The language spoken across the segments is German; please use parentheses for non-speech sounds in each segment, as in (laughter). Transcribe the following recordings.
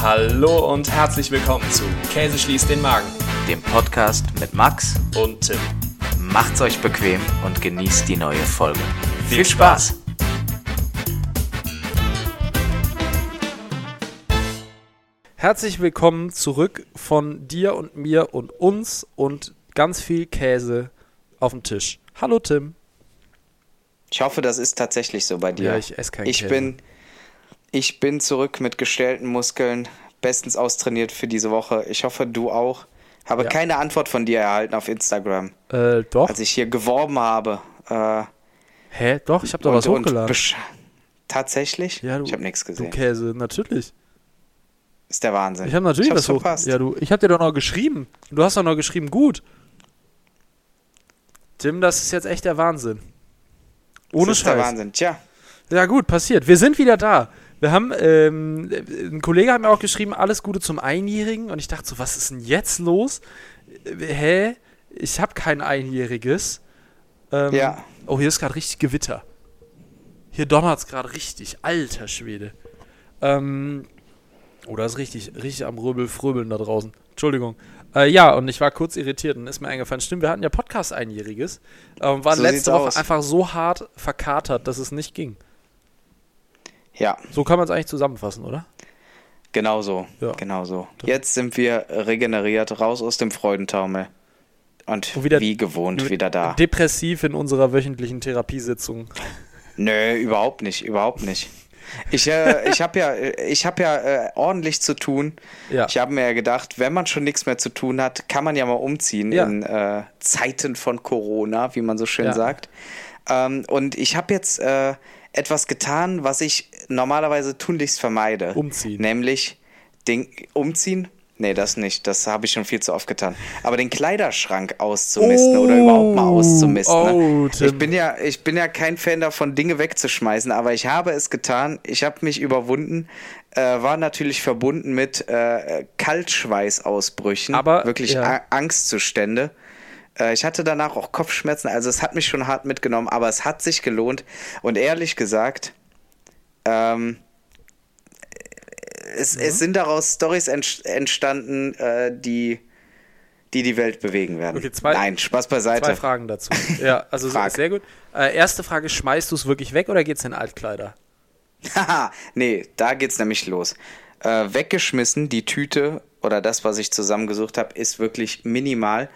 Hallo und herzlich willkommen zu Käse schließt den Magen dem Podcast mit Max und Tim. Macht's euch bequem und genießt die neue Folge. Viel Spaß! Herzlich willkommen zurück von dir und mir und uns und ganz viel Käse auf dem Tisch. Hallo Tim. Ich hoffe, das ist tatsächlich so bei dir. Ja, ich esse kein ich Käse. Bin, ich bin zurück mit gestellten Muskeln, bestens austrainiert für diese Woche. Ich hoffe, du auch. Habe Ja. keine Antwort von dir erhalten auf Instagram, Äh, doch. als ich hier geworben habe. Äh, Hä? Doch, ich habe doch und- was hochgeladen. Tatsächlich? Ja, du, ich habe nichts Du gesehen. Käse, natürlich. Ist der Wahnsinn. Ich habe natürlich hab's was hoch. verpasst. Ja, du, ich habe dir doch noch geschrieben. Du hast doch noch geschrieben, gut. Tim, das ist jetzt echt der Wahnsinn. Ohne das ist der Scheiß. Wahnsinn. Tja, Ja, gut, passiert. Wir sind wieder da. Wir haben, ähm, ein Kollege hat mir auch geschrieben, alles Gute zum Einjährigen. Und ich dachte so, was ist denn jetzt los? Äh, Hä? Ich habe kein Einjähriges. Ähm, Ja. Oh, hier ist gerade richtig Gewitter. Hier donnert es gerade richtig. Alter Schwede. Ähm, oh, da ist richtig, richtig am Röbel, Fröbeln da draußen. Entschuldigung. Äh, ja, und ich war kurz irritiert und ist mir eingefallen, stimmt, wir hatten ja Podcast-Einjähriges. Ähm, waren So letzte Woche aus. einfach so hart verkatert, dass es nicht ging. Ja, So kann man es eigentlich zusammenfassen, oder? genau so. Ja. Genau so. Jetzt sind wir regeneriert, raus aus dem Freudentaumel. Und, Und wieder- wie gewohnt wieder da. Depressiv in unserer wöchentlichen Therapiesitzung. Nö, überhaupt nicht, überhaupt nicht. Ich, äh, (laughs) ich habe ja, ich hab ja äh, ordentlich zu tun. Ja. Ich habe mir ja gedacht, wenn man schon nichts mehr zu tun hat, kann man ja mal umziehen Ja. in äh, Zeiten von Corona, wie man so schön Ja. sagt. Ähm, und ich habe jetzt äh, etwas getan, was ich normalerweise tunlichst vermeide. Umziehen. Nämlich den Umziehen. Nee, das nicht. Das habe ich schon viel zu oft getan. Aber den Kleiderschrank auszumisten oder überhaupt mal auszumisten. Oh, ne? Ich bin ja, ich bin ja kein Fan davon, Dinge wegzuschmeißen, aber ich habe es getan. Ich habe mich überwunden. Äh, war natürlich verbunden mit äh, Kaltschweißausbrüchen, Aber, wirklich ja. Angstzustände. Äh, ich hatte danach auch Kopfschmerzen, also es hat mich schon hart mitgenommen, aber es hat sich gelohnt. Und ehrlich gesagt, ähm, es, Mhm. es sind daraus Stories entstanden, äh, die, die die Welt bewegen werden. Okay, zwei- Nein, Spaß beiseite. Zwei Fragen dazu. (laughs) Ja, also Frag. sehr gut. Äh, erste Frage, schmeißt du es wirklich weg oder geht's in Altkleider? Haha, nee, da geht's nämlich los. Äh, weggeschmissen, die Tüte oder das, was ich zusammengesucht habe, ist wirklich minimal.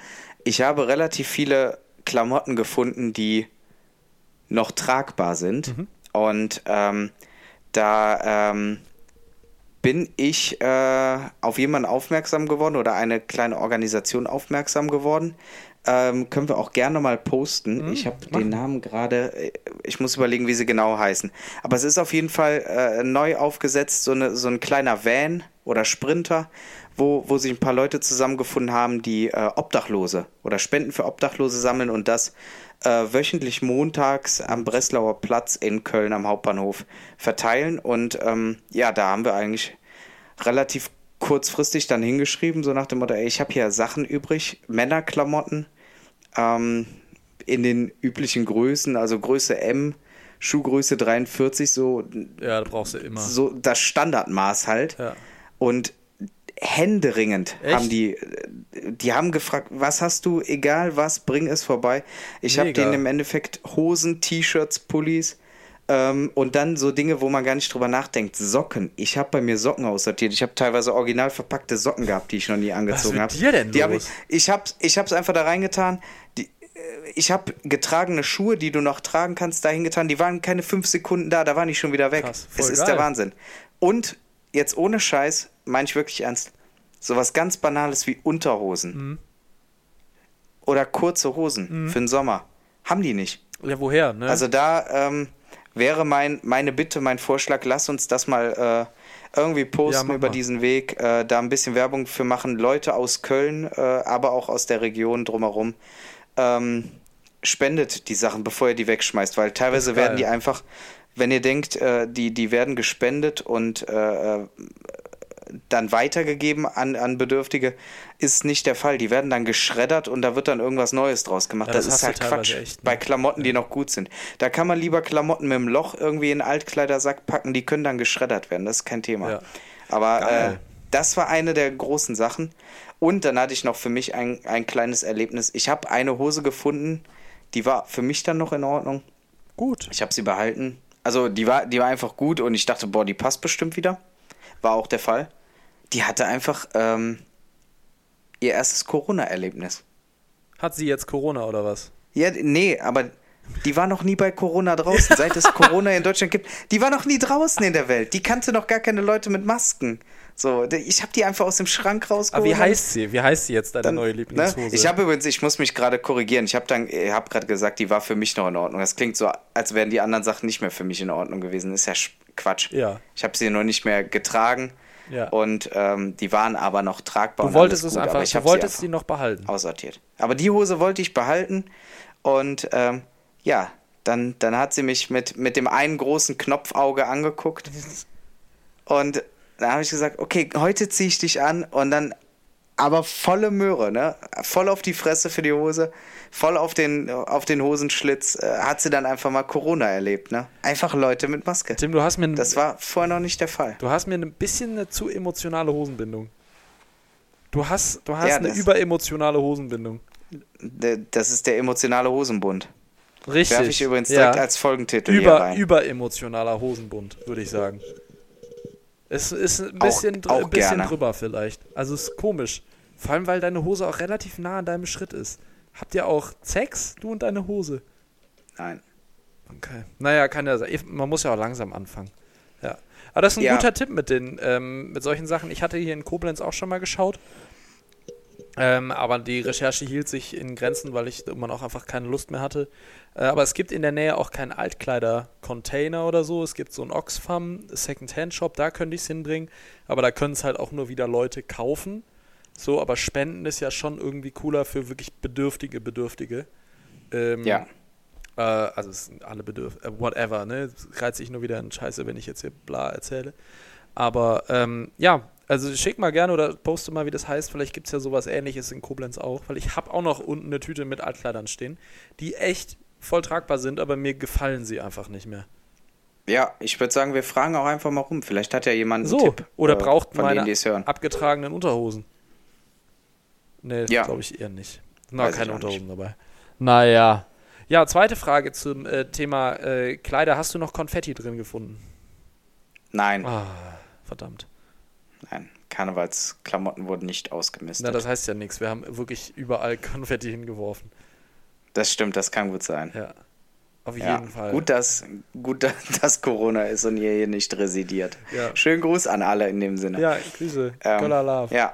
Ich habe relativ viele Klamotten gefunden, die noch tragbar sind. Und ähm, da ähm, bin ich äh, auf jemanden aufmerksam geworden oder eine kleine Organisation aufmerksam geworden. Ähm, können wir auch gerne mal posten. ich habe den Namen gerade, äh, ich muss überlegen, wie sie genau heißen. Aber es ist auf jeden Fall äh, neu aufgesetzt, so, eine, so ein kleiner Van oder Sprinter, wo, wo sich ein paar Leute zusammengefunden haben, die äh, Obdachlose oder Spenden für Obdachlose sammeln und das äh, wöchentlich montags am Breslauer Platz in Köln am Hauptbahnhof verteilen. Und ähm, ja, da haben wir eigentlich relativ kurzfristig dann hingeschrieben, so nach dem Motto, ey, ich habe hier Sachen übrig, Männerklamotten ähm, in den üblichen Größen, also Größe M, Schuhgröße 43, so, Ja, da brauchst du immer. so das Standardmaß halt. Ja. Und händeringend Echt? haben die, die haben gefragt, was hast du, egal was, bring es vorbei. Ich habe denen im Endeffekt Hosen, T-Shirts, Pullis ähm, und dann so Dinge, wo man gar nicht drüber nachdenkt. Socken. Ich habe bei mir Socken aussortiert. Ich habe teilweise original verpackte Socken gehabt, die ich noch nie angezogen habe. dir denn die hab? Ich, ich habe ich hab's einfach da reingetan. Die, äh, ich habe getragene Schuhe, die du noch tragen kannst, dahin getan. Die waren keine fünf Sekunden da, da waren die schon wieder weg. Krass, es ist geil. der Wahnsinn. Und jetzt ohne Scheiß, meine ich wirklich ernst, sowas ganz Banales wie Unterhosen. Mhm. Oder kurze Hosen für den Sommer. Haben die nicht. Ja, woher, ne? Also da ähm, wäre mein, meine Bitte, mein Vorschlag, lass uns das mal äh, irgendwie Ja, posten mach über mal. diesen Weg, äh, da ein bisschen Werbung für machen. Leute aus Köln, äh, aber auch aus der Region drumherum. Ähm, spendet die Sachen, bevor ihr die wegschmeißt, weil teilweise werden die einfach, wenn ihr denkt, äh, die, die werden gespendet und äh, äh, dann weitergegeben an, an Bedürftige, ist nicht der Fall. Die werden dann geschreddert und da wird dann irgendwas Neues draus gemacht. Ja, das, das ist halt Quatsch. echt, ne? Bei Klamotten, die noch gut sind. Da kann man lieber Klamotten mit dem Loch irgendwie in einen Altkleidersack packen, die können dann geschreddert werden. Das ist kein Thema. Ja. Aber äh, das war eine der großen Sachen. Und dann hatte ich noch für mich ein, ein kleines Erlebnis. Ich habe eine Hose gefunden, die war für mich dann noch in Ordnung. Gut. Ich habe sie behalten. Also die war, die war einfach gut und ich dachte, boah, die passt bestimmt wieder. War auch der Fall. Die hatte einfach ähm, ihr erstes Corona-Erlebnis. Hat sie jetzt Corona oder was? Ja, nee, aber die war noch nie bei Corona draußen. (laughs) Seit es Corona in Deutschland gibt, die war noch nie draußen in der Welt. Die kannte noch gar keine Leute mit Masken. So, ich habe die einfach aus dem Schrank rausgeholt. Aber wie heißt sie? Wie heißt sie jetzt, deine Dann, neue ne? Lieblingshose? Ich habe übrigens, ich muss mich gerade korrigieren. Ich habe dann, ich habe gerade gesagt, die war für mich noch in Ordnung. Das klingt so, als wären die anderen Sachen nicht mehr für mich in Ordnung gewesen. ist ja Quatsch. Ja. Ich habe sie noch nicht mehr getragen Ja. und ähm, die waren aber noch tragbar. du und wolltest es gut, einfach, ich du wolltest sie noch behalten. aussortiert. Aber die Hose wollte ich behalten und ähm, ja, dann, dann hat sie mich mit, mit dem einen großen Knopfauge angeguckt (laughs) und da habe ich gesagt, okay, heute ziehe ich dich an und dann aber volle Möhre, ne? Voll auf die Fresse für die Hose, voll auf den, auf den Hosenschlitz, äh, hat sie dann einfach mal Corona erlebt, ne? Einfach Leute mit Maske. Tim, du hast mir, Das war vorher noch nicht der Fall. du hast mir ein bisschen eine zu emotionale Hosenbindung. Du hast, du hast Ja, eine überemotionale Hosenbindung. Das ist der emotionale Hosenbund. Richtig. Werfe ich übrigens direkt ja. als Folgentitel hier Über, rein. überemotionaler Hosenbund, würde ich sagen. Es ist ein Auch- bisschen, dr- auch bisschen gerne. drüber vielleicht. Also es ist komisch. Vor allem, weil deine Hose auch relativ nah an deinem Schritt ist. Habt ihr auch Sex, du und deine Hose? Nein. Okay. Naja, kann ja sein. Man muss ja auch langsam anfangen. Ja. Aber das ist ein Ja. guter Tipp mit den, ähm, mit solchen Sachen. Ich hatte hier in Koblenz auch schon mal geschaut. Ähm, aber die Recherche hielt sich in Grenzen, weil ich immer noch einfach keine Lust mehr hatte. Äh, aber es gibt in der Nähe auch keinen Altkleider-Container oder so. Es gibt so einen Oxfam Second-Hand-Shop, da könnte ich es hinbringen. Aber da können es halt auch nur wieder Leute kaufen. So, aber Spenden ist ja schon irgendwie cooler für wirklich bedürftige Bedürftige. Ähm, Ja. äh, also es sind alle bedürf äh, whatever, ne? Es reizt sich nur wieder in Scheiße, wenn ich jetzt hier bla erzähle. Aber ähm, ja, also schick mal gerne oder poste mal, wie das heißt. Vielleicht gibt es ja sowas ähnliches in Koblenz auch, weil ich habe auch noch unten eine Tüte mit Altkleidern stehen, die echt voll tragbar sind, aber mir gefallen sie einfach nicht mehr. Ja, ich würde sagen, wir fragen auch einfach mal rum. Vielleicht hat ja jemand So, einen Tipp. oder äh, braucht hören. abgetragenen Unterhosen. Nee, Ja. glaube ich eher nicht. Na, Weiß keine Unterhosen dabei. Naja. Ja, zweite Frage zum äh, Thema äh, Kleider. Hast du noch Konfetti drin gefunden? Nein, Ah, verdammt. Karnevalsklamotten wurden nicht ausgemistet. Na, das heißt ja nichts. Wir haben wirklich überall (laughs) Konfetti hingeworfen. das stimmt, das kann gut sein. Ja. Auf Ja, jeden Fall. gut, dass, gut, (laughs) dass Corona ist und ihr hier nicht residiert. Ja. Schönen Gruß an alle in dem Sinne. Ja, Grüße. Ähm, Love. Ja.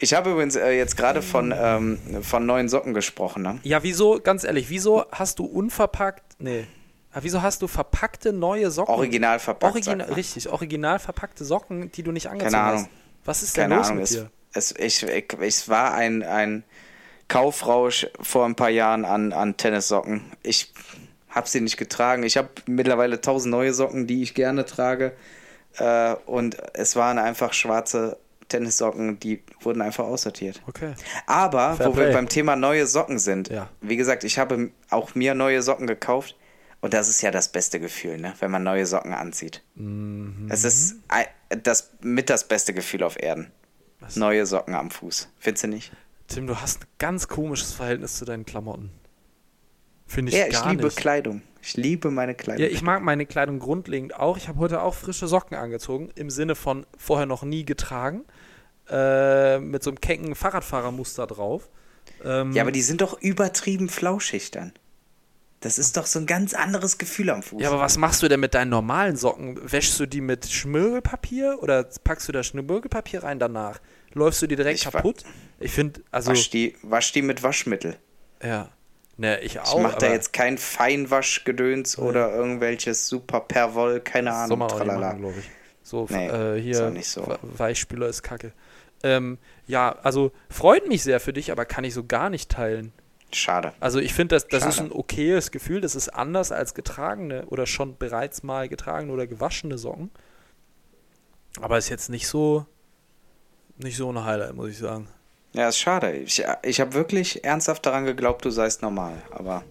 Ich habe übrigens äh, jetzt gerade von, ähm, von neuen Socken gesprochen. Ne? Ja, wieso, ganz ehrlich, wieso hast du unverpackt, nee, Ah, wieso hast du verpackte neue Socken? Original verpackt. Man. richtig, original verpackte Socken, die du nicht angezogen Keine hast. Was ist denn Keine los Ahnung. mit Es, dir? es, ich, ich, es war ein, ein Kaufrausch vor ein paar Jahren an, an Tennissocken. Ich habe sie nicht getragen. Ich habe mittlerweile tausend neue Socken, die ich gerne trage. Äh, und es waren einfach schwarze Tennissocken, die wurden einfach aussortiert. Okay. Aber, Fair wo play. wir beim Thema neue Socken sind, Ja. wie gesagt, ich habe auch mir neue Socken gekauft und das ist ja das beste Gefühl, ne? wenn man neue Socken anzieht. Mhm. Es ist das mit das beste Gefühl auf Erden. Was? Neue Socken am Fuß. Findest du nicht? Tim, du hast ein ganz komisches Verhältnis zu deinen Klamotten. Finde ich ja, ich gar liebe nicht. Kleidung. Ich liebe meine Kleidung. Ja, ich mag meine Kleidung grundlegend auch. Ich habe heute auch frische Socken angezogen, im Sinne von vorher noch nie getragen. Äh, mit so einem kecken Fahrradfahrermuster drauf. Ähm, Ja, aber die sind doch übertrieben flauschig dann. Das ist doch so ein ganz anderes Gefühl am Fuß. Ja, aber was machst du denn mit deinen normalen Socken? Wäschst du die mit Schmirgelpapier oder packst du da Schmirgelpapier rein danach? Läufst du die direkt Ich kaputt? Ich finde, also, wasch, die, wasch die mit Waschmittel. ja. Ne, ich Ich auch. mach da jetzt kein Feinwaschgedöns oder irgendwelches super Perwoll, keine Ahnung, nicht tralala. machen, glaube ich. So, Nee, äh, ist hier, nicht so. We- Weichspüler ist kacke. Ähm, ja, also freut mich sehr für dich, aber kann ich so gar nicht teilen. Schade. Also ich finde, das, das ist ein okayes Gefühl, das ist anders als getragene oder schon bereits mal getragene oder gewaschene Socken. Aber ist jetzt nicht so, nicht so ein Highlight, muss ich sagen. Ja, ist schade. Ich, ich habe wirklich ernsthaft daran geglaubt, du seist normal. Aber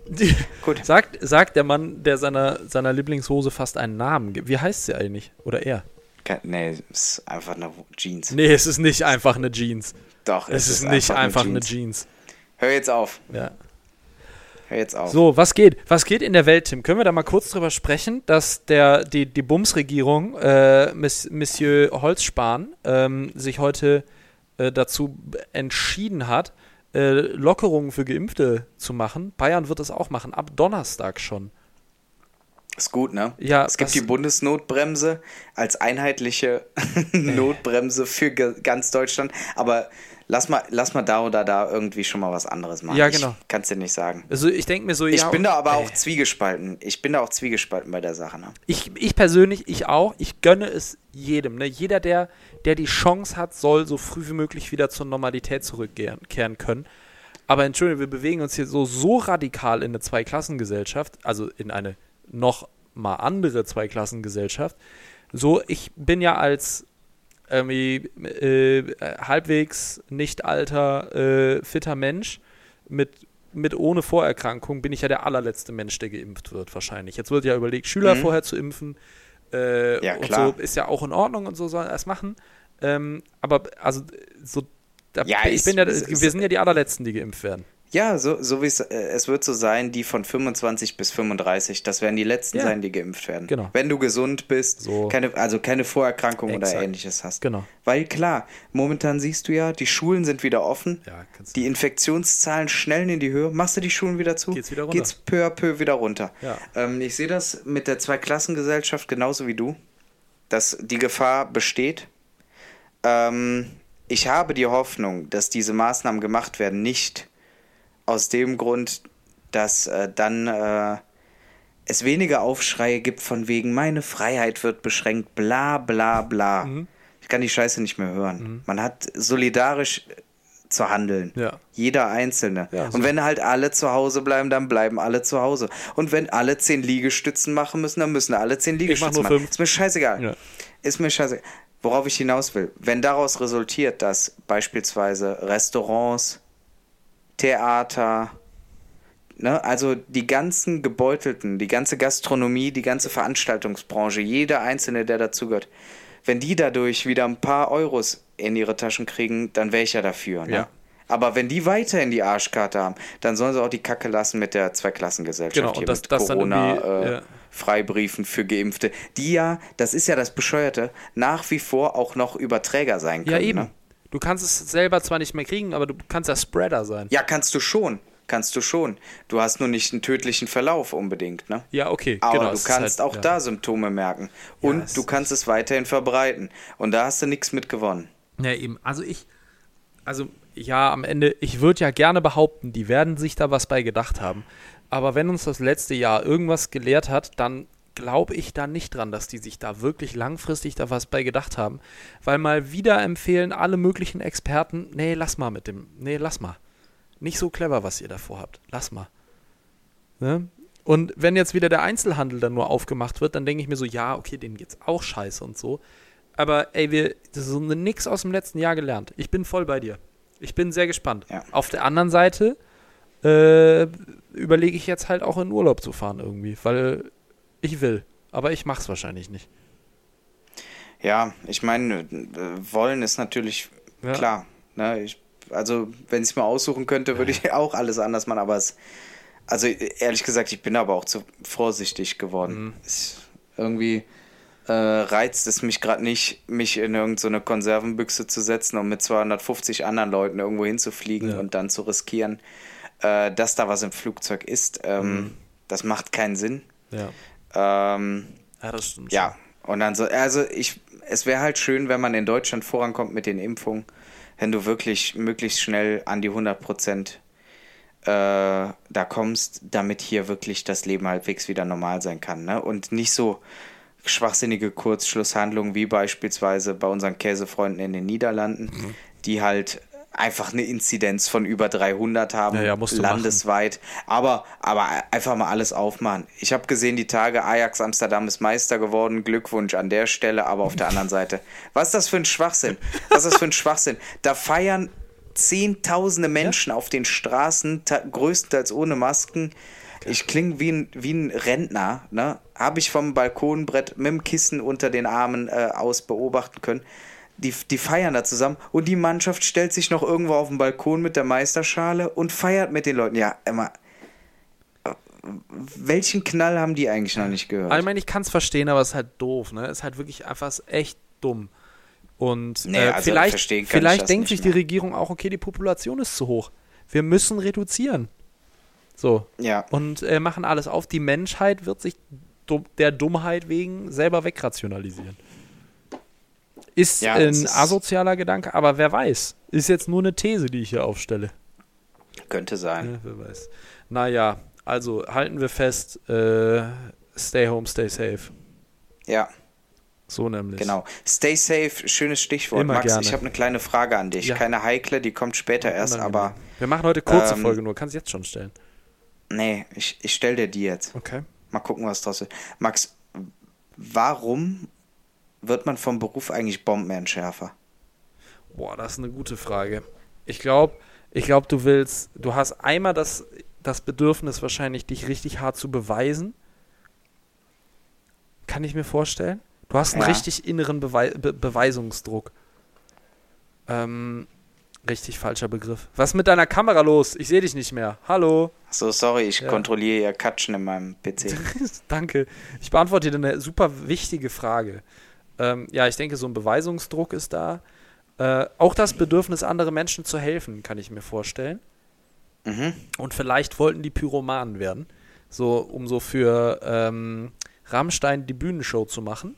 gut. Sagt, sagt der Mann, der seiner, seiner Lieblingshose fast einen Namen gibt. Wie heißt sie eigentlich? Oder er? Nee, es ist einfach eine Jeans. Nee, es ist nicht einfach eine Jeans. Doch, Es, ist, nicht einfach eine Jeans. Hör jetzt auf. Ja. Hör jetzt auf. So, was geht? Was geht in der Welt, Tim? Können wir da mal kurz drüber sprechen, dass der, die, die Bums-Regierung, äh, Miss, Monsieur Holzspahn, ähm, sich heute äh, dazu entschieden hat, äh, Lockerungen für Geimpfte zu machen. Bayern wird es auch machen, ab Donnerstag schon. Ist gut, ne? Ja, Es gibt die Bundesnotbremse als einheitliche (laughs) Notbremse für ganz Deutschland. Aber lass mal, lass mal da oder da irgendwie schon mal was anderes machen. Ja, genau. Ich kann's dir nicht sagen. Also ich denke mir so, Ich ja, bin da aber ey. auch zwiegespalten. Ich bin da auch zwiegespalten bei der Sache, ne? Ich, ich persönlich, ich auch. Ich gönne es jedem. Ne? Jeder, der, der die Chance hat, soll so früh wie möglich wieder zur Normalität zurückkehren kehren können. Aber Entschuldigung, wir bewegen uns hier so, so radikal in eine Zweiklassengesellschaft, also in eine noch mal andere Zweiklassengesellschaft. So, ich bin ja als irgendwie äh, halbwegs nicht alter, äh, fitter Mensch mit, mit ohne Vorerkrankung bin ich ja der allerletzte Mensch, der geimpft wird, wahrscheinlich. Jetzt wird ja überlegt, Schüler Mhm. vorher zu impfen. Äh, Ja, und klar. so ist ja auch in Ordnung und so sollen das machen. Ähm, aber also so, da, Ja, ich es- bin ja, es- es- wir sind ja die allerletzten, die geimpft werden. Ja, so, so wie es, äh, es wird so sein, die von 25 bis 35, das werden die letzten Ja. sein, die geimpft werden. Genau. Wenn du gesund bist, So. keine, also keine Vorerkrankung oder Exakt. ähnliches hast. Genau. Weil klar, momentan siehst du ja, die Schulen sind wieder offen. Ja, Die Infektionszahlen schnellen in die Höhe. Machst du die Schulen wieder zu? Geht's wieder runter. Geht's peu à peu wieder runter. Ja. Ähm, ich sehe das mit der Zweiklassengesellschaft genauso wie du, dass die Gefahr besteht. Ähm, ich habe die Hoffnung, dass diese Maßnahmen gemacht werden, nicht aus dem Grund, dass äh, dann äh, es weniger Aufschreie gibt von wegen, meine Freiheit wird beschränkt, bla bla bla. Mhm. Ich kann die Scheiße nicht mehr hören. Man hat solidarisch zu handeln. Ja. Jeder Einzelne. Ja, so. Und wenn halt alle zu Hause bleiben, dann bleiben alle zu Hause. Und wenn alle zehn Liegestützen machen müssen, dann müssen alle zehn Liegestützen nur machen. fünf. Ist mir scheißegal. Ja. Ist mir scheißegal. Worauf ich hinaus will, wenn daraus resultiert, dass beispielsweise Restaurants, Theater, ne, also die ganzen Gebeutelten, die ganze Gastronomie, die ganze Veranstaltungsbranche, jeder Einzelne, der dazugehört, wenn die dadurch wieder ein paar Euros in ihre Taschen kriegen, dann wäre ich ja dafür. Ne? Ja. Aber wenn die weiterhin die Arschkarte haben, dann sollen sie auch die Kacke lassen mit der Zweiklassengesellschaft Genau, hier das- mit das Corona äh. Freibriefen für Geimpfte, die ja, das ist ja das Bescheuerte, nach wie vor auch noch Überträger sein können. Ja, eben. Ne? Du kannst es selber zwar nicht mehr kriegen, aber du kannst ja Spreader sein. Ja, kannst du schon. Kannst du schon. Du hast nur nicht einen tödlichen Verlauf unbedingt, ne? Ja, okay. Aber genau, du ist kannst halt, auch ja. da Symptome merken. Und es du kannst es weiterhin verbreiten. Und da hast du nichts mit gewonnen. Ja, eben. Also ich, also ja, am Ende, ich würde ja gerne behaupten, die werden sich da was bei gedacht haben. Aber wenn uns das letzte Jahr irgendwas gelehrt hat, dann glaube ich da nicht dran, dass die sich da wirklich langfristig da was bei gedacht haben. Weil mal wieder empfehlen alle möglichen Experten, nee, lass mal mit dem, nee, lass mal. Nicht so clever, was ihr davor habt. Lass mal. Ne? Und wenn jetzt wieder der Einzelhandel dann nur aufgemacht wird, dann denke ich mir so, ja, okay, denen geht's auch scheiße und so. Aber ey, wir das ist so nix aus dem letzten Jahr gelernt. Ich bin voll bei dir. Ich bin sehr gespannt. Ja. Auf der anderen Seite äh, überlege ich jetzt halt auch in Urlaub zu fahren irgendwie, weil ich will. Aber ich mach's wahrscheinlich nicht. Ja, ich meine, wollen ist natürlich Ja. klar. Ne? Ich, also, wenn ich es mir aussuchen könnte, würde ich auch alles anders machen. Aber es, also ehrlich gesagt, ich bin aber auch zu vorsichtig geworden. Mhm. Es, irgendwie äh, reizt es mich gerade nicht, mich in irgendeine Konservenbüchse zu setzen und mit 250 anderen Leuten irgendwo hinzufliegen Ja. und dann zu riskieren, äh, dass da was im Flugzeug ist. Ähm, Mhm. Das macht keinen Sinn. Ja. Ähm, Ja, das stimmt. ja, und dann so, also ich, es wäre halt schön, wenn man in Deutschland vorankommt mit den Impfungen, wenn du wirklich möglichst schnell an die 100 Prozent äh, da kommst, damit hier wirklich das Leben halbwegs wieder normal sein kann, ne? Und nicht so schwachsinnige Kurzschlusshandlungen wie beispielsweise bei unseren Käsefreunden in den Niederlanden, Mhm. die halt einfach eine Inzidenz von über 300 haben, Ja, ja, landesweit. Aber, aber einfach mal alles aufmachen. Ich habe gesehen, die Tage, Ajax Amsterdam ist Meister geworden. Glückwunsch an der Stelle, aber auf der anderen Seite. Was ist das für ein Schwachsinn? Was ist das für ein Schwachsinn? Da feiern Zehntausende Menschen auf den Straßen, größtenteils ohne Masken. Ich klinge wie ein, wie ein Rentner, ne? Habe ich vom Balkonbrett mit dem Kissen unter den Armen äh, aus beobachten können. Die, die feiern da zusammen und die Mannschaft stellt sich noch irgendwo auf den Balkon mit der Meisterschale und feiert mit den Leuten. Ja, immer. Welchen Knall haben die eigentlich noch nicht gehört? Also ich meine, ich kann es verstehen, aber es ist halt doof, ne? Es ist halt wirklich einfach echt dumm. Und Nee, äh, also vielleicht, vielleicht denkt sich die. Regierung auch, okay, die Population ist zu hoch. Wir müssen reduzieren. So. ja. Und äh, machen alles auf. Die Menschheit wird sich der Dummheit wegen selber wegrationalisieren. Ist Ja, ein ist- asozialer Gedanke, aber wer weiß. Ist jetzt nur eine These, die ich hier aufstelle. Könnte sein. Ja, wer weiß. Naja, also halten wir fest, äh, stay home, stay safe. Ja, So nämlich. genau. Stay safe, schönes Stichwort. Immer Max, gerne. ich habe eine kleine Frage an dich. Ja. Keine heikle, die kommt später erst, Unangenehm. aber Wir machen heute kurze Ähm, Folge nur, kannst jetzt schon stellen. nee, ich, ich stell dir die jetzt. Okay. Mal gucken, was draus wird. Max, warum wird man vom Beruf eigentlich Bombenentschärfer? Boah, das ist eine gute Frage. Ich glaube, ich glaube, du willst, du hast einmal das, das Bedürfnis wahrscheinlich, dich richtig hart zu beweisen. Kann ich mir vorstellen. Du hast einen Ja. richtig inneren Bewei Be Beweisungsdruck. Ähm, richtig falscher Begriff. Was ist mit deiner Kamera los? Ich sehe dich nicht mehr. Hallo. So, sorry, ich Ja. kontrolliere ja Katschen in meinem PC. (laughs) Danke. Ich beantworte dir eine super wichtige Frage. Ähm, ja, ich denke, so ein Beweisungsdruck ist da. Äh, auch das Bedürfnis, andere Menschen zu helfen, kann ich mir vorstellen. Mhm. Und vielleicht wollten die Pyromanen werden. So, um so für ähm, Rammstein die Bühnenshow zu machen.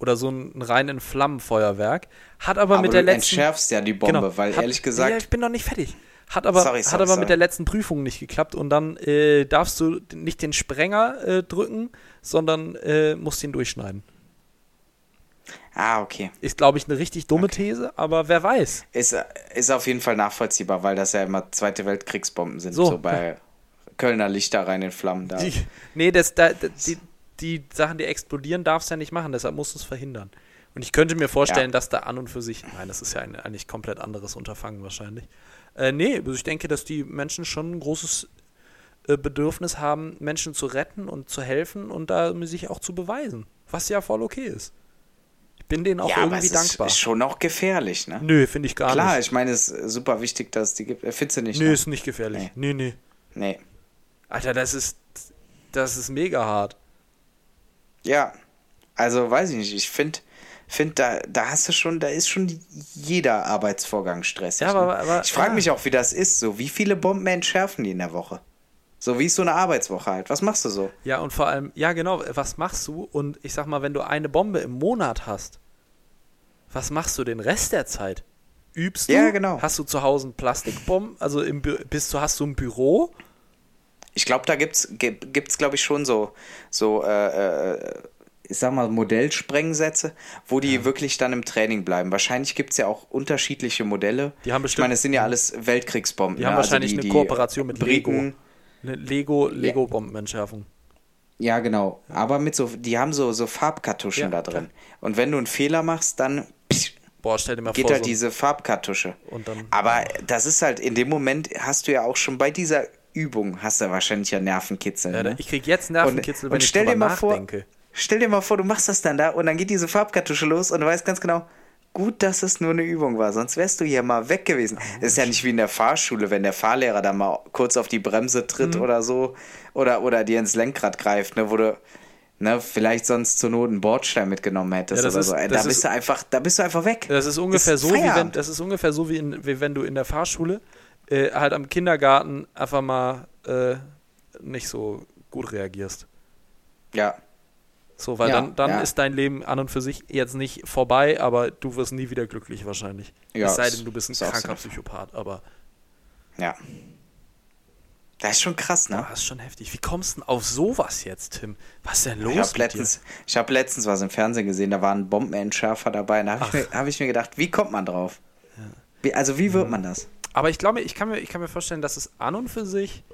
Oder so ein reinen Flammenfeuerwerk. Hat aber, Aber mit du der letzten. entschärfst ja die Bombe, weil hat, ehrlich gesagt, Ja, ich bin noch nicht fertig. Hat aber, Sorry, hat sorry, aber sorry. mit der letzten Prüfung nicht geklappt und dann äh, darfst du nicht den Sprenger äh, drücken, sondern äh, musst ihn durchschneiden. Ah, okay. Ist, glaube ich, eine richtig dumme These, aber wer weiß. Ist, ist auf jeden Fall nachvollziehbar, weil das ja immer Zweite Weltkriegsbomben sind, So, so, bei Kölner Lichter rein in Flammen da. Die, nee, das, da, da, die, die Sachen, die explodieren, darfst du ja nicht machen, deshalb musst du es verhindern. Und ich könnte mir vorstellen, Ja. dass da an und für sich, nein, das ist ja ein eigentlich komplett anderes Unterfangen wahrscheinlich. Äh, nee, also ich denke, dass die Menschen schon ein großes äh, Bedürfnis haben, Menschen zu retten und zu helfen und da sich auch zu beweisen. Was ja voll okay ist. Ich bin denen auch ja, aber irgendwie es ist, dankbar. ist schon auch gefährlich, ne? Nö, finde ich gar Klar, nicht. ich meine, es ist super wichtig, dass es die gibt. Äh, Findest du nicht? Nö, ne? ist nicht gefährlich. Nee, nee. Nee. Alter, das ist, das ist mega hart. Ja, also weiß ich nicht. Ich finde, find, da, da hast du schon, da ist schon jeder Arbeitsvorgang stressig. Ja, aber- ne? aber- ich frage ja. mich auch, wie das ist. So, wie viele Bomben entschärfen die in der Woche? So, wie ist so eine Arbeitswoche halt? Was machst du so? Ja, und vor allem, ja genau, was machst du? Und ich sag mal, wenn du eine Bombe im Monat hast, was machst du den Rest der Zeit? Übst du? Ja, genau. Hast du zu Hause einen Plastikbomben? Also im Bü bist du, hast du ein Büro? Ich glaube, da gibt's, gibt- gibt's, glaube ich, schon so, so, äh, äh, ich sag mal, Modellsprengsätze, wo die wirklich dann im Training bleiben. Wahrscheinlich gibt's ja auch unterschiedliche Modelle. Die haben ich bestimmt- meine, es sind ja alles Weltkriegsbomben. Die ne? haben Also wahrscheinlich die, eine Kooperation mit Briten, Eine Lego, Lego-Bombenentschärfung. Ja, genau. Aber mit so, die haben so, so Farbkartuschen Ja, da drin. Und wenn du einen Fehler machst, dann psch, Boah, stell dir mal geht vor, halt so, diese Farbkartusche. Aber das ist halt, in dem Moment hast du ja auch schon bei dieser Übung, hast du wahrscheinlich ja Nervenkitzel. ja, ne? ich krieg jetzt Nervenkitzel, und, wenn und ich stell dir mal vor, nachdenke. stell dir mal vor, du machst das dann da und dann geht diese Farbkartusche los und du weißt ganz genau, gut, dass es nur eine Übung war, sonst wärst du hier mal weg gewesen. Es ist ja nicht wie in der Fahrschule, wenn der Fahrlehrer da mal kurz auf die Bremse tritt Mhm. oder so oder, oder dir ins Lenkrad greift, ne, wo du ne, vielleicht sonst zur Not einen Bordstein mitgenommen hättest Ja, oder ist- so. Da bist ist- du einfach, da bist du einfach weg. Das ist ungefähr Ist so, wie wenn, das ist ungefähr so wie, in, wie wenn du in der Fahrschule äh, halt am Kindergarten einfach mal äh, nicht so gut reagierst. Ja. So, weil Ja, dann, dann ja. ist dein Leben an und für sich jetzt nicht vorbei, aber du wirst nie wieder glücklich wahrscheinlich. Ja, es sei denn, du bist ein kranker. Psychopath, aber Ja. Das ist schon krass, ne? das ist schon heftig. Wie kommst du denn auf sowas jetzt, Tim? Was ist denn los Ich habe letztens, ich hab letztens was im Fernsehen gesehen, da war ein Bombenentschärfer dabei. Da habe ich, mir- hab ich mir gedacht, wie kommt man drauf? Wie, also wie wird man das? Aber ich glaube, ich kann, mir, ich kann mir vorstellen, dass es an und für sich.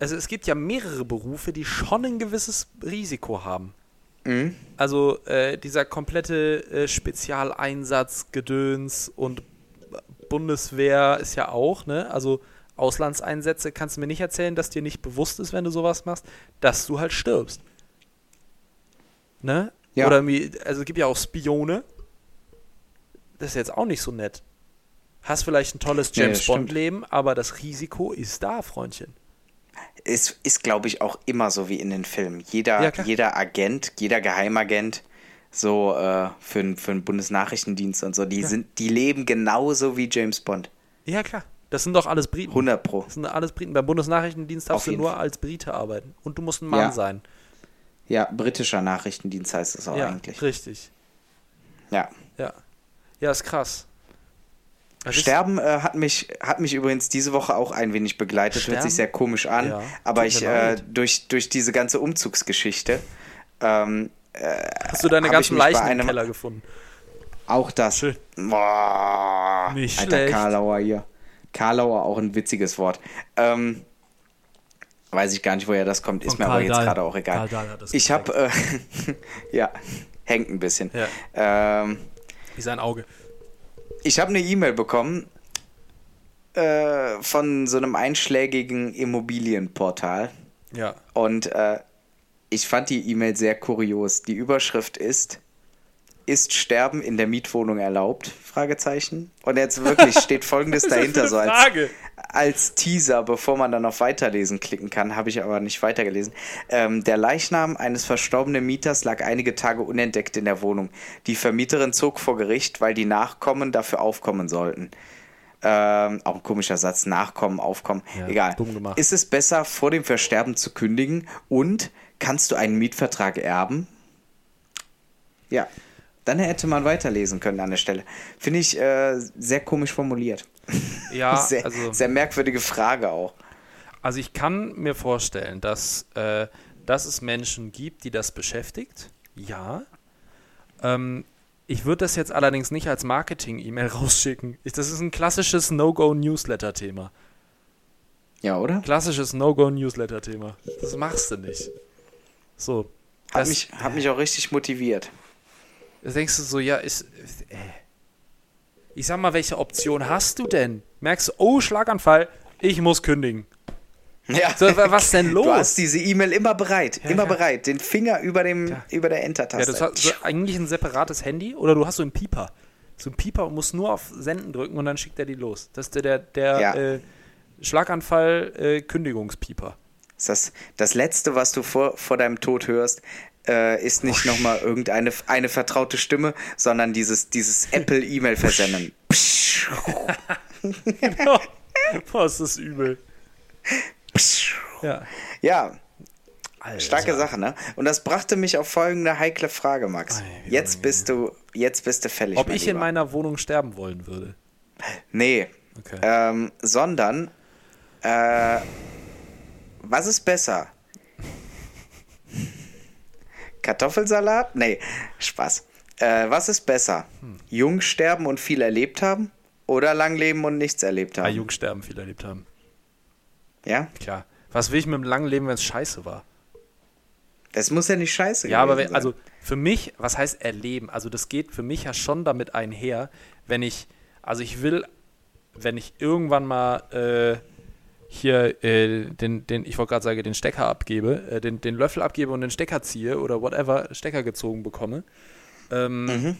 Also es gibt ja mehrere Berufe, die schon ein gewisses Risiko haben. Mhm. Also äh, dieser komplette äh, Spezialeinsatz, Gedöns und Bundeswehr ist ja auch, ne? Also Auslandseinsätze, kannst du mir nicht erzählen, dass dir nicht bewusst ist, wenn du sowas machst, dass du halt stirbst. Ne? Ja. Oder wie, also es gibt ja auch Spione. Das ist jetzt auch nicht so nett. Hast vielleicht ein tolles Nee, James das stimmt. Bond-Leben, aber das Risiko ist da, Freundchen. Es ist, glaube ich, auch immer so wie in den Filmen. Jeder, Ja, jeder Agent, jeder Geheimagent, so äh, für, für den Bundesnachrichtendienst und so, die, sind, die leben genauso wie James Bond. Ja, klar. Das sind doch alles Briten. 100 Pro. Das sind alles Briten. Beim Bundesnachrichtendienst darfst du nur Fall. als Brite arbeiten. Und du musst ein Mann Ja. sein. Ja, britischer Nachrichtendienst heißt es auch ja, eigentlich. richtig. Ja. Ja. Ja, ist krass. Ist- Sterben äh, hat, mich, hat mich übrigens diese Woche auch ein wenig begleitet. Hört Sterben? sich sehr komisch an. Ja, aber ich, äh, durch, durch diese ganze Umzugsgeschichte, ähm, Hast du deine ganzen Leichen im einem- Keller gefunden? auch das. Schön. Boah, Nicht Alter, schlecht. Karlauer hier. Karlauer, auch ein witziges Wort. Ähm, weiß ich gar nicht, woher das kommt. Ist Von mir aber Karl jetzt Dahl. gerade auch egal. Ich habe, äh, (laughs) ja, hängt ein bisschen. Ja. Ähm, Wie sein Auge. Ich habe eine E-Mail bekommen äh, von so einem einschlägigen Immobilienportal. Ja. Und äh, ich fand die E-Mail sehr kurios. Die Überschrift ist: Ist Sterben in der Mietwohnung erlaubt? Fragezeichen. Und jetzt wirklich steht (laughs) Folgendes dahinter so als, Frage. Als Teaser, bevor man dann auf Weiterlesen klicken kann, habe ich aber nicht weitergelesen. Ähm, der Leichnam eines verstorbenen Mieters lag einige Tage unentdeckt in der Wohnung. Die Vermieterin zog vor Gericht, weil die Nachkommen dafür aufkommen sollten. Ähm, auch ein komischer Satz, Nachkommen, Aufkommen, Ja, egal. Ist es besser, vor dem Versterben zu kündigen und kannst du einen Mietvertrag erben? Ja, dann hätte man weiterlesen können an der Stelle. Finde ich äh, sehr komisch formuliert. (laughs) Ja, sehr, also, sehr merkwürdige Frage auch. also ich kann mir vorstellen, dass, äh, dass es Menschen gibt, die das beschäftigt. Ja. Ähm, ich würde das jetzt allerdings nicht als Marketing-E-Mail (laughs) rausschicken. Ich, das ist ein klassisches No-Go-Newsletter-Thema. Ja, oder? Klassisches No-Go-Newsletter-Thema. Das machst du nicht. So. Hat Das, mich, hat mich auch richtig motiviert. Da denkst du so, ja, ist. Äh, ich sag mal, welche Option hast du denn? Merkst du, oh, Schlaganfall, ich muss kündigen. Ja. So, wa- was denn los? Du hast diese E-Mail immer bereit, Ja, immer klar. bereit, den Finger über, dem, Klar. über der Ja, Enter-Taste. das hast so eigentlich ein separates Handy oder du hast so einen Pieper. So ein Pieper und musst nur auf Senden drücken und dann schickt er die los. Das ist der, der, der Ja. äh, Schlaganfall-Kündigungspieper. Das, das, das Letzte, was du vor, vor deinem Tod hörst, äh, ist nicht nochmal irgendeine eine vertraute Stimme, sondern dieses, dieses Apple-E-Mail-Versenden. genau. (laughs) Boah, ist das übel. Ja. ja, Alter. starke Sache, ne? Und das brachte mich auf folgende heikle Frage, Max. Wie Jetzt bist du, jetzt bist du fällig. Ob ich in Lieber. meiner Wohnung sterben wollen würde. Nee. Okay. Ähm, sondern, äh, was ist besser? Kartoffelsalat? Nee, Spaß. Äh, was ist besser? Hm. Jung sterben und viel erlebt haben? Oder lang leben und nichts erlebt Bei haben? Jungs sterben viel erlebt haben. Ja? Klar. Was will ich mit dem langen Leben, wenn es scheiße war? Das muss ja nicht scheiße Ja, aber wenn, also sein. für mich, was heißt erleben? Also das geht für mich ja schon damit einher, wenn ich, also ich will, wenn ich irgendwann mal äh, hier äh, den, den, ich wollte gerade sagen, den Stecker abgebe, äh, den, den Löffel abgebe und den Stecker ziehe oder whatever, Stecker gezogen bekomme, ähm, Mhm.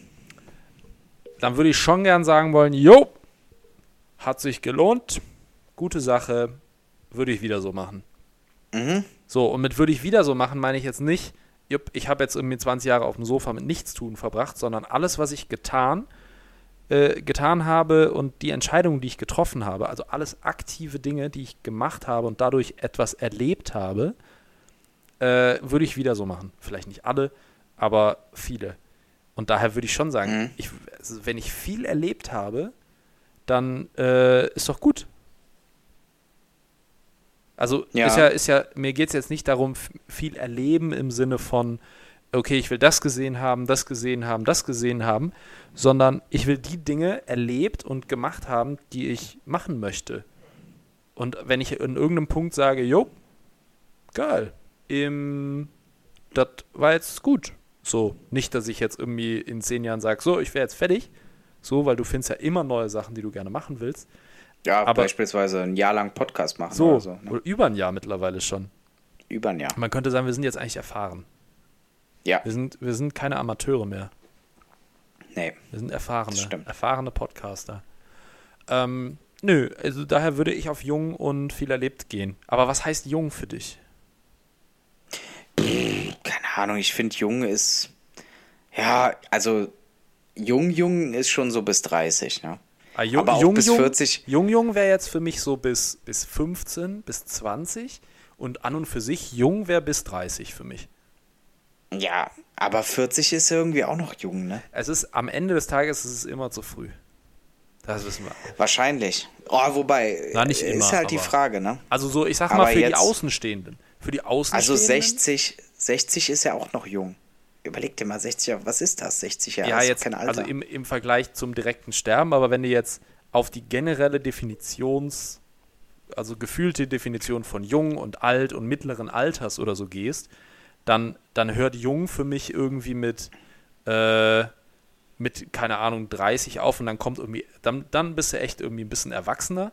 dann würde ich schon gern sagen wollen, jo, hat sich gelohnt, gute Sache, würde ich wieder so machen. Mhm. So, und mit würde ich wieder so machen, meine ich jetzt nicht, jupp, ich habe jetzt irgendwie 20 Jahre auf dem Sofa mit Nichtstun verbracht, sondern alles, was ich getan, äh, getan habe und die Entscheidungen, die ich getroffen habe, also alles aktive Dinge, die ich gemacht habe und dadurch etwas erlebt habe, äh, würde ich wieder so machen. Vielleicht nicht alle, aber viele. Und daher würde ich schon sagen, Mhm. ich, also wenn ich viel erlebt habe, dann äh, ist doch gut. Also Ja. ist ja, ist ja, mir geht es jetzt nicht darum, viel erleben im Sinne von, okay, ich will das gesehen haben, das gesehen haben, das gesehen haben, sondern ich will die Dinge erlebt und gemacht haben, die ich machen möchte. Und wenn ich in irgendeinem Punkt sage, jo, geil, ähm, das war jetzt gut. So, nicht, dass ich jetzt irgendwie in zehn Jahren sage, so, ich wäre jetzt fertig. So, weil du findest ja immer neue Sachen, die du gerne machen willst. Ja, Aber- beispielsweise ein Jahr lang Podcast machen So, oder so. Ne? oder über ein Jahr mittlerweile schon. Über ein Jahr. Man könnte sagen, wir sind jetzt eigentlich erfahren. Ja, Wir sind, wir sind keine Amateure mehr. nee. Wir sind erfahrene, erfahrene Podcaster. Ähm, nö, also daher würde ich auf jung und viel erlebt gehen. Aber was heißt jung für dich? Keine Ahnung, ich finde jung ist. Ja, also jung, jung ist schon so bis 30, ne? Ah, jung, Aber auch jung, bis jung, 40. Jung, jung wäre jetzt für mich so bis, bis 15, bis 20. Und an und für sich jung wäre bis 30 für mich. Ja, aber 40 ist irgendwie auch noch jung, ne? Es ist am Ende des Tages ist es immer zu früh. Das wissen wir. Wahrscheinlich. Oh, wobei, Na, nicht ist immer, halt die Frage, ne? Also so, ich sag mal für die jetzt- Außenstehenden. Für die Also Außenstehenden. 60, 60 ist ja auch noch jung. Überleg dir mal, 60 Jahre, was ist das? 60 Jahre Ja, ist jetzt kein Alter. also im, im Vergleich zum direkten Sterben, aber wenn du jetzt auf die generelle Definitions, also gefühlte Definition von jung und alt und mittleren Alters oder so gehst, dann, dann hört jung für mich irgendwie mit, äh, mit, keine Ahnung, 30 auf und dann kommt irgendwie, dann, dann bist du echt irgendwie ein bisschen erwachsener.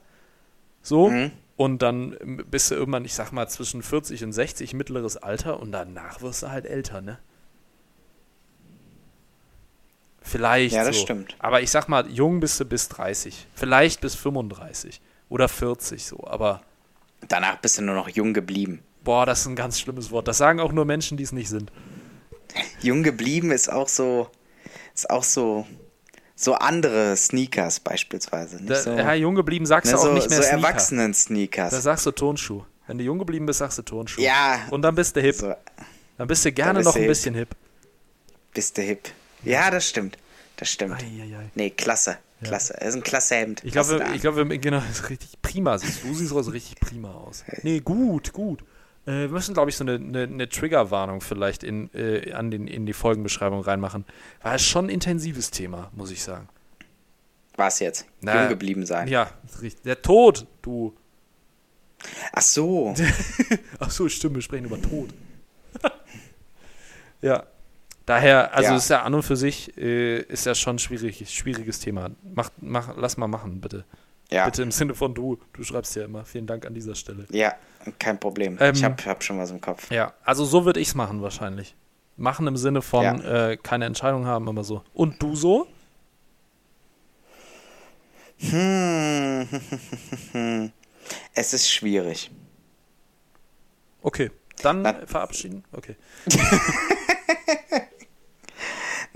So. Mhm. Und dann bist du irgendwann, ich sag mal, zwischen 40 und 60 mittleres Alter und danach wirst du halt älter, ne? Vielleicht. Ja, das so. stimmt. Aber ich sag mal, jung bist du bis 30. Vielleicht bis 35. Oder 40 so. Aber, Danach bist du nur noch jung geblieben. Boah, das ist ein ganz schlimmes Wort. Das sagen auch nur Menschen, die es nicht sind. Jung geblieben ist auch so, ist auch so, so andere Sneakers beispielsweise. Nicht Da, so, ja, jung geblieben sagst ne, du auch so, nicht mehr so Sneaker. erwachsenen Da Sneakers. sagst du Tonschuh. Wenn du jung geblieben bist, sagst du Tonschuh. Ja. Und dann bist du hip. So, Dann bist du gerne bist noch du ein bisschen hip. bist du hip. Ja, das stimmt. Das stimmt. Eieiei. Nee, klasse. Klasse. Er ist ein klasse Hemd. Ich glaube, da. ich glaube, genau, (laughs) das ist richtig prima. Du, siehst also richtig prima aus. Nee, gut, gut. Äh, wir müssen, glaube ich, so eine, eine, eine Triggerwarnung vielleicht in, äh, an den, in die Folgenbeschreibung reinmachen. War es schon ein intensives Thema, muss ich sagen. Was jetzt? Na, Jung geblieben sein. Ja, richtig. Der Tod, du. Ach so. (laughs) Ach so, stimmt, wir sprechen über Tod. (laughs) ja. Daher, also Ja. ist ja an und für sich, äh, ist ja schon schwierig, schwieriges Thema. Mach, mach, lass mal machen, bitte. Ja. Bitte im Sinne von du. Du schreibst ja immer. Vielen Dank an dieser Stelle. Ja, kein Problem. Ähm, ich hab, hab schon was im Kopf. Ja, also so würde ich es machen wahrscheinlich. Machen im Sinne von Ja. äh, keine Entscheidung haben, aber so. Und du so? Hm. (laughs) Es ist schwierig. Okay. Dann Na- verabschieden. Okay. (laughs) (laughs)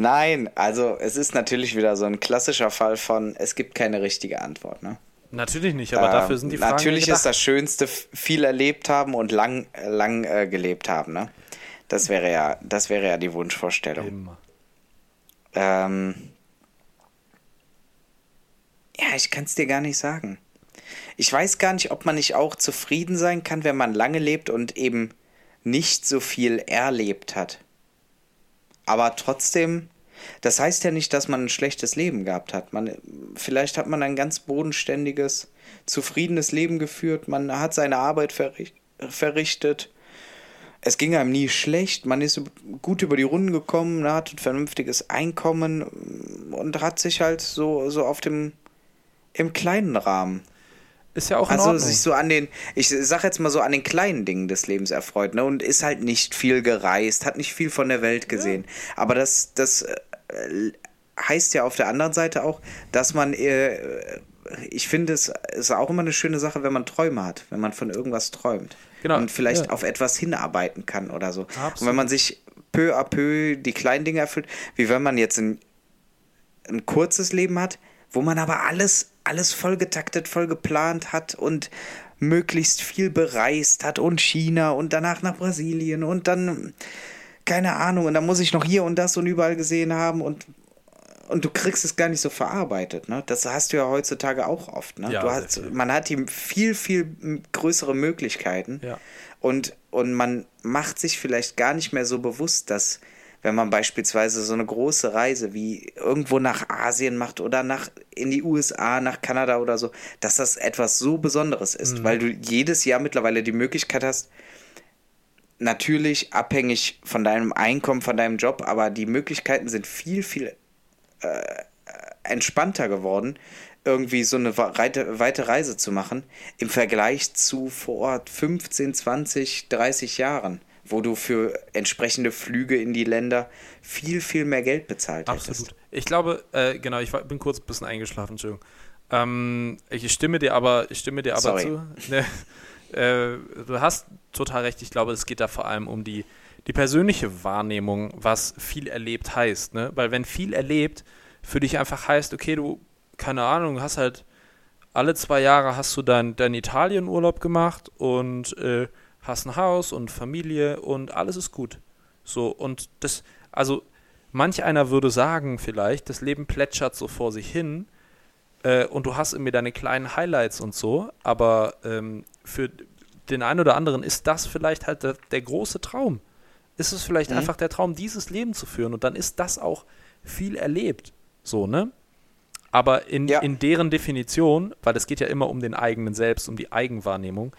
Nein, also es ist natürlich wieder so ein klassischer Fall von, es gibt keine richtige Antwort. Ne? Natürlich nicht, aber Ähm, dafür sind die Fragen Natürlich ist das Schönste viel erlebt haben und lang, äh, lang äh, gelebt haben. Ne? Das wäre ja, das wäre ja die Wunschvorstellung. Immer. Ähm, ja, ich kann es dir gar nicht sagen. Ich weiß gar nicht, ob man nicht auch zufrieden sein kann, wenn man lange lebt und eben nicht so viel erlebt hat. Aber trotzdem, das heißt ja nicht, dass man ein schlechtes Leben gehabt hat. Man, vielleicht hat man ein ganz bodenständiges, zufriedenes Leben geführt. Man hat seine Arbeit verricht, verrichtet. Es ging einem nie schlecht. Man ist gut über die Runden gekommen, ne, hat ein vernünftiges Einkommen und hat sich halt so, so auf dem im kleinen Rahmen Ist ja auch in also Ordnung. sich so an den, ich sag jetzt mal so an den kleinen Dingen des Lebens erfreut, ne? Und ist halt nicht viel gereist, hat nicht viel von der Welt gesehen. Aber das, das äh, heißt ja auf der anderen Seite auch, dass man, äh, ich finde, es ist auch immer eine schöne Sache, wenn man Träume hat, wenn man von irgendwas träumt. Genau, Und vielleicht ja. auf etwas hinarbeiten kann oder so. Und Absolut. wenn man sich peu à peu die kleinen Dinge erfüllt, wie wenn man jetzt ein, ein kurzes Leben hat, wo man aber alles, alles voll getaktet, voll geplant hat und möglichst viel bereist hat und China und danach nach Brasilien und dann, keine Ahnung, und dann muss ich noch hier und das und überall gesehen haben und und du kriegst es gar nicht so verarbeitet, ne? Das hast du ja heutzutage auch oft, ne? Ja, hast, man hat die viel, viel größere Möglichkeiten. Ja. Und, und man macht sich vielleicht gar nicht mehr so bewusst, dass, wenn man beispielsweise so eine große Reise wie irgendwo nach Asien macht oder nach in die USA, nach Kanada oder so, dass das etwas so Besonderes ist, Mhm. weil du jedes Jahr mittlerweile die Möglichkeit hast, natürlich abhängig von deinem Einkommen, von deinem Job, aber die Möglichkeiten sind viel, viel äh, entspannter geworden, irgendwie so eine weite, weite Reise zu machen, im Vergleich zu vor 15, 20, 30 Jahren, wo du für entsprechende Flüge in die Länder viel, viel mehr Geld bezahlt hättest. Absolut. Ich glaube, äh, genau, ich war, bin kurz ein bisschen eingeschlafen, Entschuldigung. Ähm, ich stimme dir aber, ich stimme dir aber Sorry. zu. (laughs) Ne, äh, du hast total recht. Ich glaube, es geht da vor allem um die, die persönliche Wahrnehmung, was viel erlebt heißt. Ne? Weil wenn viel erlebt für dich einfach heißt, okay, du, keine Ahnung, hast halt alle zwei Jahre hast du deinen dein Italienurlaub gemacht und äh, hast ein Haus und Familie und alles ist gut. So, und das, also manch einer würde sagen vielleicht, das Leben plätschert so vor sich hin äh, und du hast irgendwie deine kleinen Highlights und so, aber ähm, für den einen oder anderen ist das vielleicht halt der, der große Traum. Ist es vielleicht Mhm. einfach der Traum, dieses Leben zu führen und dann ist das auch viel erlebt. So, ne? Aber in, Ja. in deren Definition, weil es geht ja immer um den eigenen Selbst, um die Eigenwahrnehmung,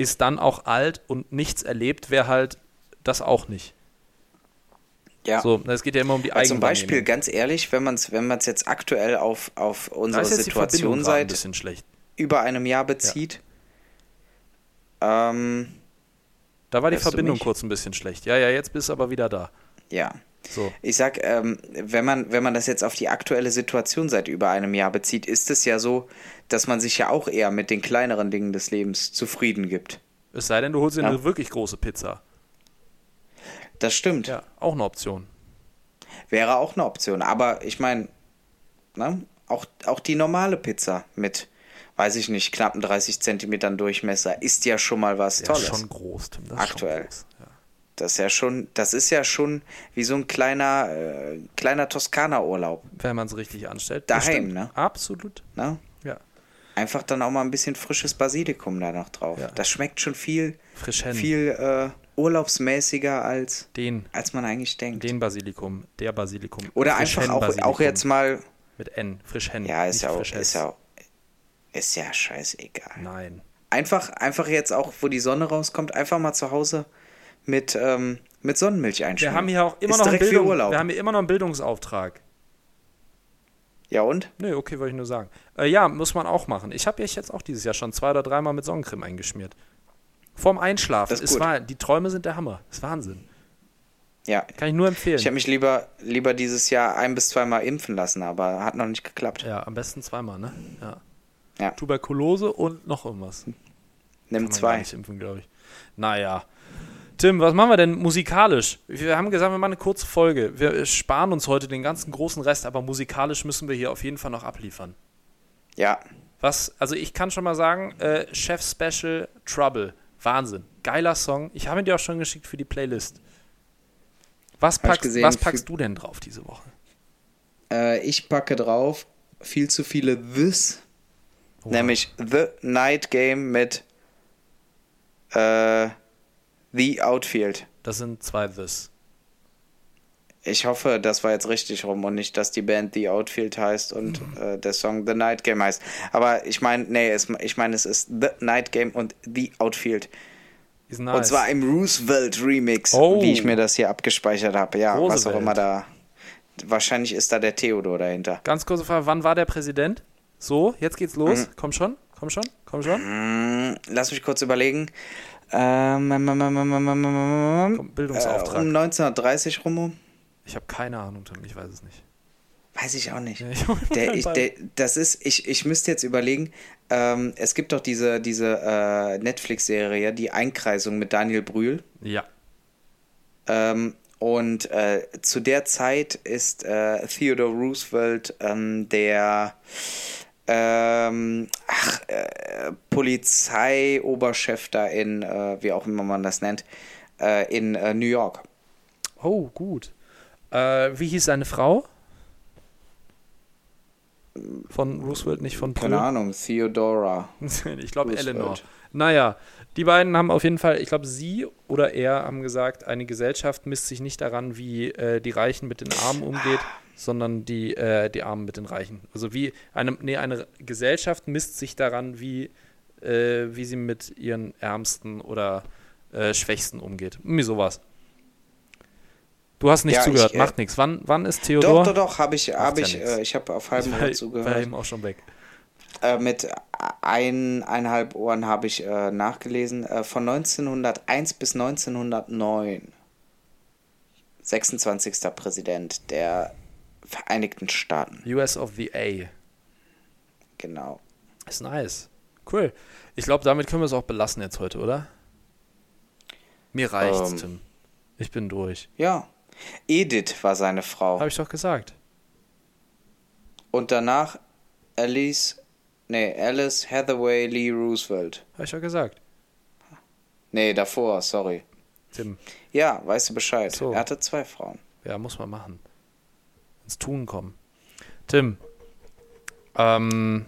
ist dann auch alt und nichts erlebt, wäre halt das auch nicht. Ja. So, es geht ja immer um die Weil zum. Beispiel, ganz ehrlich, wenn man es wenn man's jetzt aktuell auf, auf unsere Situation ein seit schlecht. über einem Jahr bezieht, ähm, Da war die Verbindung kurz ein bisschen schlecht. Ja, ja, jetzt bist du aber wieder da. ja. So. Ich sag, ähm, wenn man, wenn man das jetzt auf die aktuelle Situation seit über einem Jahr bezieht, ist es ja so, dass man sich ja auch eher mit den kleineren Dingen des Lebens zufrieden gibt. Es sei denn, du holst dir Ja. eine wirklich große Pizza. Das stimmt. Ja, auch eine Option. Wäre auch eine Option. Aber ich meine, ne, auch, auch die normale Pizza mit, weiß ich nicht, knappen 30 Zentimetern Durchmesser ist ja schon mal was Ja, Tolles. schon groß, Tim. Aktuell. Schon groß. Das ist ja schon, das ist ja schon wie so ein kleiner, äh, kleiner Toskana-Urlaub. Wenn man es richtig anstellt. Daheim, Bestimmt. ne? Absolut. Ne? Ja. Einfach dann auch mal ein bisschen frisches Basilikum da noch drauf. Ja. Das schmeckt schon viel, Frisch hin. viel äh, urlaubsmäßiger als, Den, als man eigentlich denkt. den Basilikum, der Basilikum. Oder Frisch einfach auch, Basilikum. auch jetzt mal, Mit N, frisch hen. ja, ist ja auch, ist ja, auch- ist ja scheißegal. Nein. Einfach, einfach jetzt auch, wo die Sonne rauskommt, einfach mal zu Hause mit, ähm, mit Sonnenmilch einschmieren. Wir haben hier auch immer ist noch einen Bildung, wir haben hier immer noch einen Bildungsauftrag. ja und? Nee, okay, wollte ich nur sagen. Äh, ja, muss man auch machen. Ich habe mich jetzt auch dieses Jahr schon zwei oder dreimal mit Sonnencreme eingeschmiert. Vorm Einschlafen. Das ist Es war, die Träume sind der Hammer. Das ist Wahnsinn. Ja. Kann ich nur empfehlen. Ich habe mich lieber, lieber dieses Jahr ein bis zweimal impfen lassen, aber hat noch nicht geklappt. ja, am besten zweimal, ne? Ja. Ja. Tuberkulose und noch irgendwas. Nimm zwei. nicht impfen, glaube ich. Naja. Tim, was machen wir denn musikalisch? Wir haben gesagt, wir machen eine kurze Folge. Wir sparen uns heute den ganzen großen Rest, aber musikalisch müssen wir hier auf jeden Fall noch abliefern. Ja. Was, also ich kann schon mal sagen, äh, Chef Special Trouble. Wahnsinn. Geiler Song. Ich habe ihn dir auch schon geschickt für die Playlist. Was packst, gesehen, was packst du denn drauf diese Woche? Äh, ich packe drauf viel zu viele This, Oha. nämlich The Night Game mit äh, The Outfield. Das sind zwei This. Ich hoffe, das war jetzt richtig rum und nicht, dass die Band The Outfield heißt und äh, der Song The Night Game heißt. Aber ich meine, nee, es, ich meine, es ist The Night Game und The Outfield. Nice. Und zwar im Roosevelt Remix, Oh. wie ich mir das hier abgespeichert habe. Ja, was auch Roosevelt. immer da. Wahrscheinlich ist da der Theodor dahinter. Ganz kurze Frage, wann war der Präsident? So, jetzt geht's los. Komm schon, komm schon, komm schon. Hm, lass mich kurz überlegen. Ähm, ähm, ähm, ähm, ähm, ähm, ähm, ähm, Komm, äh, Bildungsauftrag. um 1930 rum. Ich habe keine Ahnung, ich weiß es nicht. Weiß ich auch nicht. Ja, ich Der, ich, der, das ist, ich, ich müsste jetzt überlegen, ähm, es gibt doch diese, diese äh, Netflix-Serie, die Einkreisung mit Daniel Brühl. Ja. Ähm, und äh, zu der Zeit ist äh, Theodore Roosevelt ähm, der ähm, ach, äh, Polizeioberchef da in, äh, wie auch immer man das nennt, äh, in äh, New York. Oh, gut. Äh, wie hieß seine Frau? Von Roosevelt, nicht von Keine Brühl? Ahnung, Theodora. (laughs) ich glaube. Eleanor. Naja, die beiden haben auf jeden Fall, ich glaube, sie oder er haben gesagt, eine Gesellschaft misst sich nicht daran, wie äh, die Reichen mit den Armen umgeht, sondern die, äh, die Armen mit den Reichen. Also wie eine, nee, eine Gesellschaft misst sich daran, wie, äh, wie sie mit ihren Ärmsten oder äh, Schwächsten umgeht. Irgendwie sowas. Du hast nicht Ja, zugehört, ich, äh, macht nichts. Wann, wann ist Theodor? Doch, doch, doch, habe ich, ja ich, äh, ich habe auf halbem war, Ohr war zugehört. eben auch schon weg. Äh, mit eineinhalb Ohren habe ich äh, nachgelesen. Äh, von 1901 bis 1909. 26. Präsident der Vereinigten Staaten. US of the A. Genau. Ist nice. Cool. Ich glaube, damit können wir es auch belassen jetzt heute, oder? Mir reicht's, Ähm. Tim. Ich bin durch. Ja. Edith war seine Frau. Habe ich doch gesagt. Und danach Alice, nee, Alice Hathaway Lee Roosevelt. Habe ich doch gesagt. Nee, davor, sorry. Tim. Ja, weißt du Bescheid. So. Er hatte zwei Frauen. Ja, muss man machen. Ins Tun kommen. Tim. Ähm.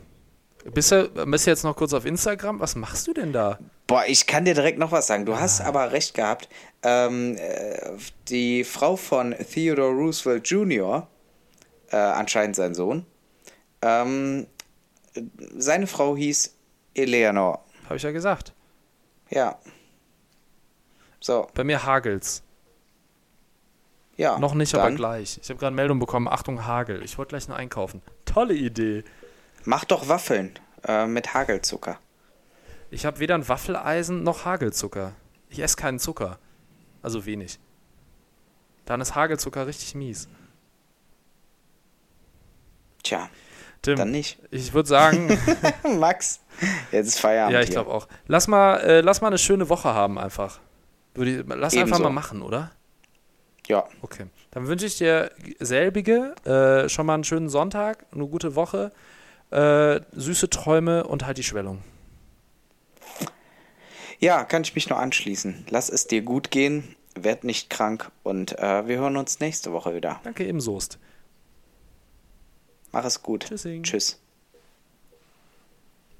Bist du, bist du jetzt noch kurz auf Instagram? Was machst du denn da? Boah, ich kann dir direkt noch was sagen. Du hast aber recht gehabt. Ähm, äh, die Frau von Theodore Roosevelt Jr., äh, anscheinend sein Sohn, ähm, seine Frau hieß Eleanor. Habe ich ja gesagt. Ja. So, Bei mir hagelt's. ja. Noch nicht, dann aber gleich. Ich habe gerade Meldung bekommen. Achtung, Hagel. Ich wollte gleich noch einkaufen. Tolle Idee. Mach doch Waffeln äh, mit Hagelzucker. Ich habe weder ein Waffeleisen noch Hagelzucker. Ich esse keinen Zucker. Also wenig. Dann ist Hagelzucker richtig mies. Tja, Tim, dann nicht. ich würde sagen, (laughs) Max, jetzt ist Feierabend. ja, ich glaube auch. Lass mal, äh, lass mal eine schöne Woche haben einfach. Ich, lass einfach Ebenso. mal machen, oder? Ja, Okay. Dann wünsche ich dir selbige, äh, schon mal einen schönen Sonntag, eine gute Woche, äh, süße Träume und halt die Schwellung. ja, kann ich mich nur anschließen. Lass es dir gut gehen, werd nicht krank und äh, wir hören uns nächste Woche wieder. Danke ebensost. Mach es gut. Tschüssing. Tschüss.